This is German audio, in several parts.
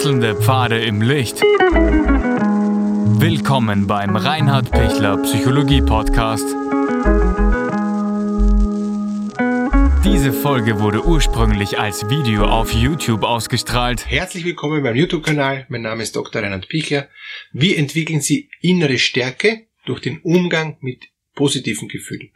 Wechselnde Pfade im Licht. Willkommen beim Reinhard Pichler Psychologie Podcast. Diese Folge wurde ursprünglich als Video auf YouTube ausgestrahlt. Herzlich willkommen beim YouTube-Kanal. Mein Name ist Dr. Reinhard Pichler. Wie entwickeln Sie innere Stärke durch den Umgang mit positiven Gefühlen?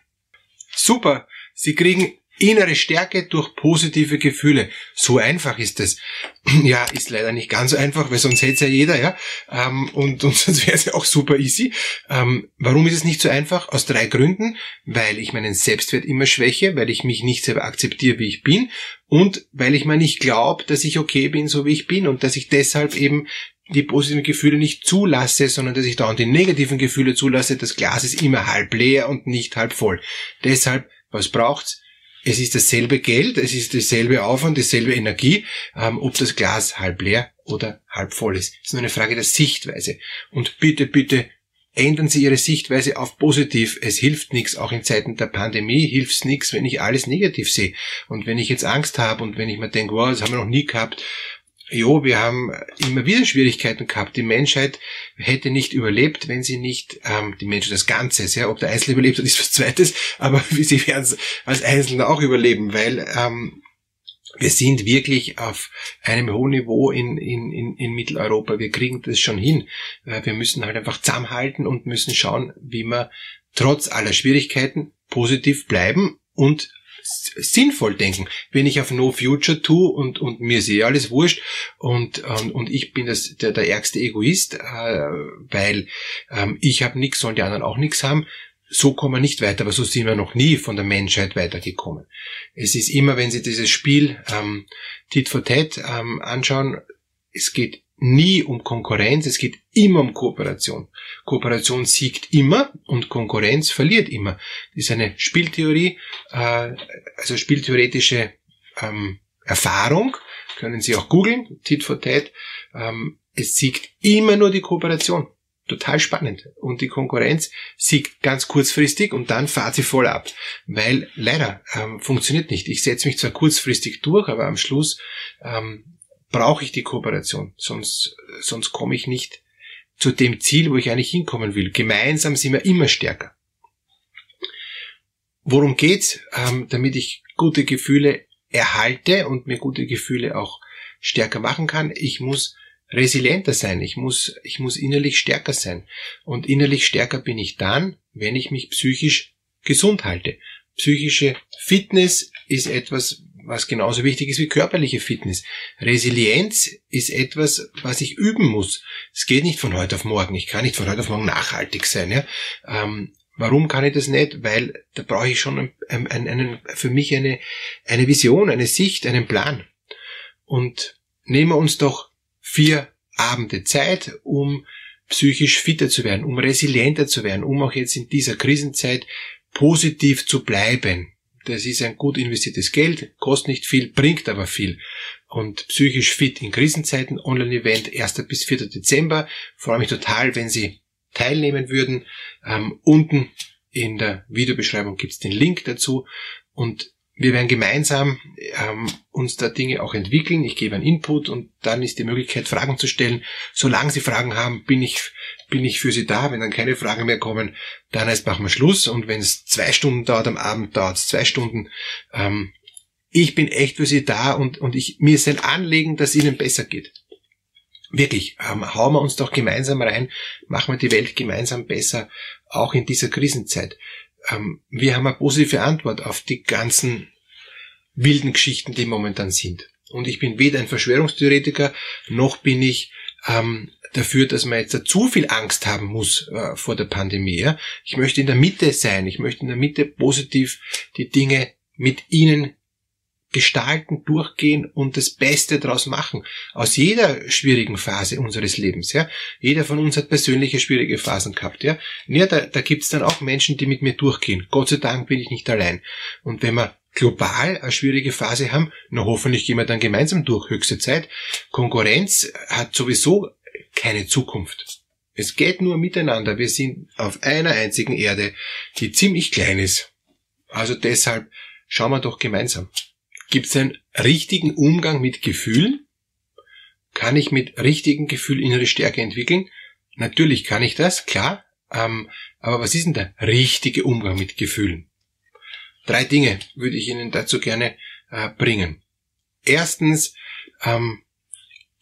Super! Sie kriegen innere Stärke durch positive Gefühle. So einfach ist es. Ja, ist leider nicht ganz so einfach, weil sonst hätte es ja jeder, ja. Ähm, und, und sonst wäre es ja auch super easy. Ähm, warum ist es nicht so einfach? Aus drei Gründen. Weil ich meinen Selbstwert immer schwäche, weil ich mich nicht selber akzeptiere, wie ich bin und weil ich mir nicht glaube, dass ich okay bin, so wie ich bin und dass ich deshalb eben die positiven Gefühle nicht zulasse, sondern dass ich dauernd die negativen Gefühle zulasse. Das Glas ist immer halb leer und nicht halb voll. Deshalb, was braucht's? Es ist dasselbe Geld, es ist dasselbe Aufwand, dieselbe Energie, ähm, ob das Glas halb leer oder halb voll ist. Es ist nur eine Frage der Sichtweise. Und bitte, bitte ändern Sie Ihre Sichtweise auf positiv. Es hilft nichts, auch in Zeiten der Pandemie hilft es nichts, wenn ich alles negativ sehe. Und wenn ich jetzt Angst habe und wenn ich mir denke, wow, das haben wir noch nie gehabt, Jo, wir haben immer wieder Schwierigkeiten gehabt. Die Menschheit hätte nicht überlebt, wenn sie nicht, ähm, die Menschheit als Ganzes, ja, ob der Einzelne überlebt hat, ist was Zweites, aber sie werden es als Einzelne auch überleben, weil ähm, wir sind wirklich auf einem hohen Niveau in, in, in, in Mitteleuropa. Wir kriegen das schon hin. Äh, wir müssen halt einfach zusammenhalten und müssen schauen, wie wir trotz aller Schwierigkeiten positiv bleiben und sinnvoll denken. Wenn ich auf No Future tue und, und mir ist eh alles wurscht und, und, und ich bin das, der, der ärgste Egoist, äh, weil ähm, ich habe nichts, sollen die anderen auch nichts haben, so kommen wir nicht weiter, aber so sind wir noch nie von der Menschheit weitergekommen. Es ist immer, wenn Sie dieses Spiel ähm, Tit for Tat ähm, anschauen, es geht nie um Konkurrenz, es geht immer um Kooperation. Kooperation siegt immer und Konkurrenz verliert immer. Das ist eine Spieltheorie, äh, also spieltheoretische ähm, Erfahrung, können Sie auch googeln, Tit for Tat. Ähm, es siegt immer nur die Kooperation. Total spannend. Und die Konkurrenz siegt ganz kurzfristig und dann fahrt sie voll ab. Weil leider ähm, funktioniert nicht. Ich setze mich zwar kurzfristig durch, aber am Schluss ähm, brauche ich die Kooperation, sonst, sonst komme ich nicht zu dem Ziel, wo ich eigentlich hinkommen will. Gemeinsam sind wir immer stärker. Worum geht's, ähm, damit ich gute Gefühle erhalte und mir gute Gefühle auch stärker machen kann? Ich muss resilienter sein. Ich muss, ich muss innerlich stärker sein. Und innerlich stärker bin ich dann, wenn ich mich psychisch gesund halte. Psychische Fitness ist etwas, was genauso wichtig ist wie körperliche Fitness. Resilienz ist etwas, was ich üben muss. Es geht nicht von heute auf morgen. Ich kann nicht von heute auf morgen nachhaltig sein. Ja? Ähm, warum kann ich das nicht? Weil da brauche ich schon einen, einen, einen, für mich eine, eine Vision, eine Sicht, einen Plan. Und nehmen wir uns doch vier Abende Zeit, um psychisch fitter zu werden, um resilienter zu werden, um auch jetzt in dieser Krisenzeit positiv zu bleiben. Das ist ein gut investiertes Geld, kostet nicht viel, bringt aber viel. Und psychisch fit in Krisenzeiten, Online-Event 1. bis 4. Dezember. Freue mich total, wenn Sie teilnehmen würden. Ähm, unten in der Videobeschreibung gibt's den Link dazu. Und wir werden gemeinsam ähm, uns da Dinge auch entwickeln. Ich gebe einen Input und dann ist die Möglichkeit, Fragen zu stellen. Solange Sie Fragen haben, bin ich, bin ich für Sie da. Wenn dann keine Fragen mehr kommen, dann heißt machen wir Schluss. Und wenn es zwei Stunden dauert am Abend, dauert es zwei Stunden. Ähm, ich bin echt für Sie da und, und ich, mir ist ein Anliegen, dass Ihnen besser geht. Wirklich, ähm, hauen wir uns doch gemeinsam rein, machen wir die Welt gemeinsam besser, auch in dieser Krisenzeit ähm, wir haben eine positive Antwort auf die ganzen wilden Geschichten, die momentan sind. Und ich bin weder ein Verschwörungstheoretiker, noch bin ich ähm, dafür, dass man jetzt zu viel Angst haben muss äh, vor der Pandemie. Ja? Ich möchte in der Mitte sein, ich möchte in der Mitte positiv die Dinge mit Ihnen gestalten, durchgehen und das Beste daraus machen. Aus jeder schwierigen Phase unseres Lebens. Ja? Jeder von uns hat persönliche schwierige Phasen gehabt. Ja, ja da, da gibt es dann auch Menschen, die mit mir durchgehen. Gott sei Dank bin ich nicht allein. Und wenn wir global eine schwierige Phase haben, na hoffentlich gehen wir dann gemeinsam durch, höchste Zeit. Konkurrenz hat sowieso keine Zukunft. Es geht nur miteinander. Wir sind auf einer einzigen Erde, die ziemlich klein ist. Also deshalb schauen wir doch gemeinsam. Gibt es einen richtigen Umgang mit Gefühlen? Kann ich mit richtigen Gefühl innere Stärke entwickeln? Natürlich kann ich das, klar. Ähm, aber was ist denn der richtige Umgang mit Gefühlen? Drei Dinge würde ich Ihnen dazu gerne äh, bringen. Erstens, ähm,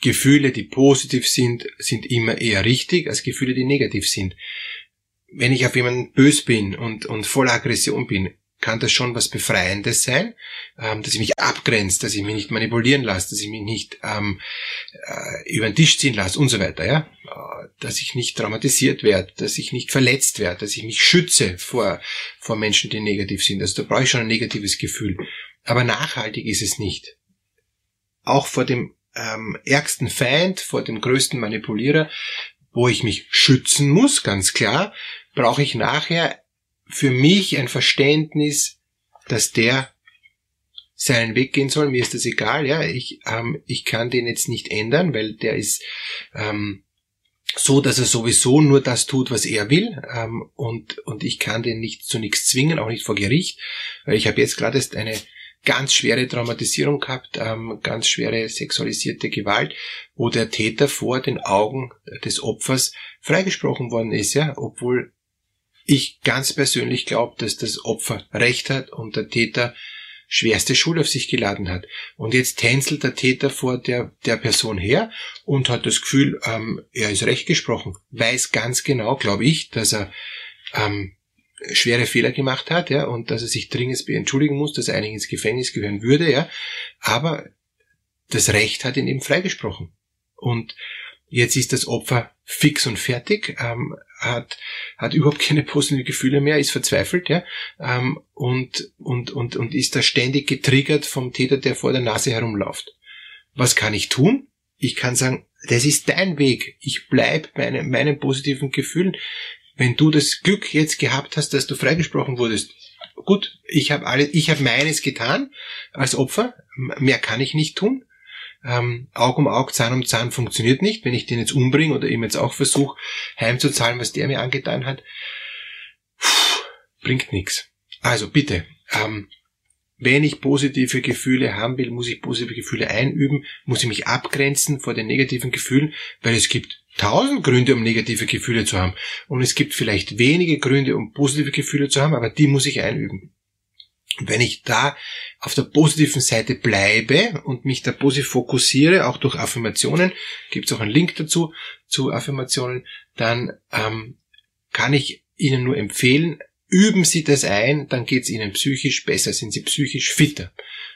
Gefühle, die positiv sind, sind immer eher richtig als Gefühle, die negativ sind. Wenn ich auf jemanden bös bin und, und voller Aggression bin, kann das schon was Befreiendes sein, ähm, dass ich mich abgrenze, dass ich mich nicht manipulieren lasse, dass ich mich nicht ähm, äh, über den Tisch ziehen lasse und so weiter, ja, äh, dass ich nicht traumatisiert werde, dass ich nicht verletzt werde, dass ich mich schütze vor vor Menschen, die negativ sind. Also da brauche ich schon ein negatives Gefühl. Aber nachhaltig ist es nicht. Auch vor dem ähm, ärgsten Feind, vor dem größten Manipulierer, wo ich mich schützen muss, ganz klar, brauche ich nachher für mich ein Verständnis, dass der seinen Weg gehen soll. Mir ist das egal, ja. Ich, ähm, ich kann den jetzt nicht ändern, weil der ist ähm, so, dass er sowieso nur das tut, was er will. Ähm, und, und ich kann den nicht zu nichts zwingen, auch nicht vor Gericht. Weil ich habe jetzt gerade erst eine ganz schwere Traumatisierung gehabt, ähm, ganz schwere sexualisierte Gewalt, wo der Täter vor den Augen des Opfers freigesprochen worden ist, ja, obwohl ich ganz persönlich glaube, dass das Opfer Recht hat und der Täter schwerste Schuld auf sich geladen hat. Und jetzt tänzelt der Täter vor der, der Person her und hat das Gefühl, ähm, er ist recht gesprochen. Weiß ganz genau, glaube ich, dass er ähm, schwere Fehler gemacht hat, ja, und dass er sich dringend entschuldigen muss, dass er eigentlich ins Gefängnis gehören würde, ja. Aber das Recht hat ihn eben freigesprochen. Und jetzt ist das Opfer fix und fertig, ähm, hat, hat überhaupt keine positiven Gefühle mehr, ist verzweifelt, ja, ähm, und, und, und, und ist da ständig getriggert vom Täter, der vor der Nase herumläuft. Was kann ich tun? Ich kann sagen, das ist dein Weg. Ich bleib bei meinen, positiven Gefühlen. Wenn du das Glück jetzt gehabt hast, dass du freigesprochen wurdest, gut, ich habe alle, ich habe meines getan als Opfer. Mehr kann ich nicht tun. Ähm, Aug um Aug, Zahn um Zahn funktioniert nicht. Wenn ich den jetzt umbringe oder ihm jetzt auch versuche, heimzuzahlen, was der mir angetan hat, pff, bringt nichts. Also bitte, ähm, wenn ich positive Gefühle haben will, muss ich positive Gefühle einüben, muss ich mich abgrenzen vor den negativen Gefühlen, weil es gibt tausend Gründe, um negative Gefühle zu haben. Und es gibt vielleicht wenige Gründe, um positive Gefühle zu haben, aber die muss ich einüben. Wenn ich da auf der positiven Seite bleibe und mich da positiv fokussiere, auch durch Affirmationen, gibt es auch einen Link dazu, zu Affirmationen, dann ähm, kann ich Ihnen nur empfehlen, Üben Sie das ein, dann geht es Ihnen psychisch besser, sind Sie psychisch fitter.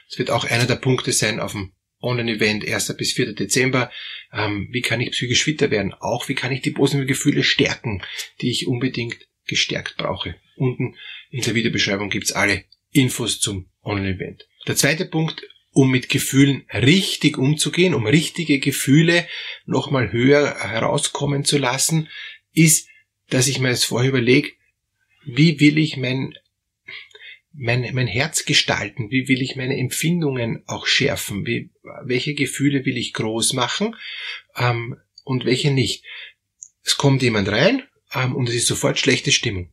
Das wird auch einer der Punkte sein auf dem Online-Event 1. bis 4. Dezember. Ähm, wie kann ich psychisch fitter werden? Auch wie kann ich die positiven Gefühle stärken, die ich unbedingt gestärkt brauche. Unten in der Videobeschreibung gibt's alle Infos zum Online-Event. Der zweite Punkt, um mit Gefühlen richtig umzugehen, um richtige Gefühle nochmal höher herauskommen zu lassen, ist, dass ich mir jetzt vorher überlege, wie will ich mein, mein, mein Herz gestalten, wie will ich meine Empfindungen auch schärfen, wie, welche Gefühle will ich groß machen ähm, und welche nicht. Es kommt jemand rein ähm, und es ist sofort schlechte Stimmung.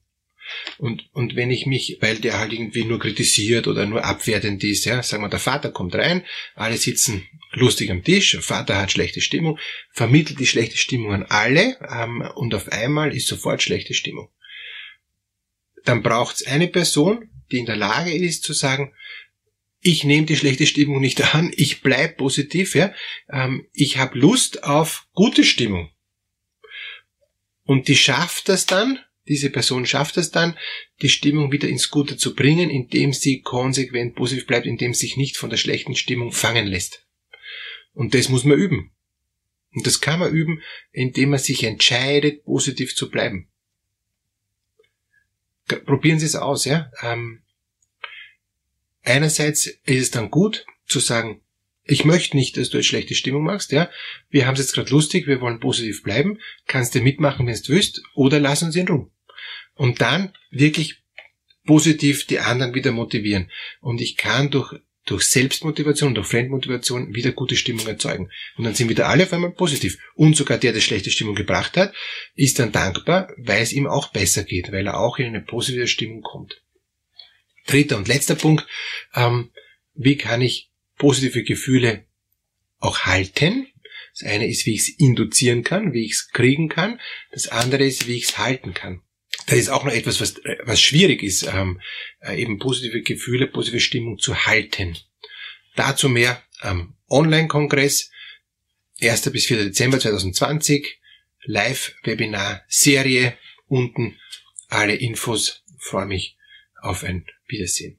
Und, und wenn ich mich, weil der halt irgendwie nur kritisiert oder nur abwertend ist, ja, sagen wir, der Vater kommt rein, alle sitzen lustig am Tisch, der Vater hat schlechte Stimmung, vermittelt die schlechte Stimmung an alle ähm, und auf einmal ist sofort schlechte Stimmung dann braucht es eine Person, die in der Lage ist zu sagen, ich nehme die schlechte Stimmung nicht an, ich bleib positiv, ja, ähm, ich habe Lust auf gute Stimmung. Und die schafft das dann, diese Person schafft es dann, die Stimmung wieder ins Gute zu bringen, indem sie konsequent positiv bleibt, indem sie sich nicht von der schlechten Stimmung fangen lässt. Und das muss man üben. Und das kann man üben, indem man sich entscheidet, positiv zu bleiben probieren Sie es aus, ja. Ähm, einerseits ist es dann gut zu sagen, ich möchte nicht, dass du eine schlechte Stimmung machst, ja. Wir haben es jetzt gerade lustig, wir wollen positiv bleiben. Kannst du mitmachen, wenn du willst, oder lass uns in Ruhe. Und dann wirklich positiv die anderen wieder motivieren. Und ich kann durch durch Selbstmotivation, durch Fremdmotivation wieder gute Stimmung erzeugen. Und dann sind wieder alle auf einmal positiv. Und sogar der, der schlechte Stimmung gebracht hat, ist dann dankbar, weil es ihm auch besser geht, weil er auch in eine positive Stimmung kommt. Dritter und letzter Punkt, ähm, wie kann ich positive Gefühle auch halten? Das eine ist, wie ich es induzieren kann, wie ich es kriegen kann. Das andere ist, wie ich es halten kann. Das ist auch noch etwas, was, was schwierig ist, ähm, äh, eben positive Gefühle, positive Stimmung zu halten. Dazu mehr am Online-Kongress, 1. bis 4. Dezember 2020, Live-Webinar-Serie, unten alle Infos. freue mich auf ein Wiedersehen.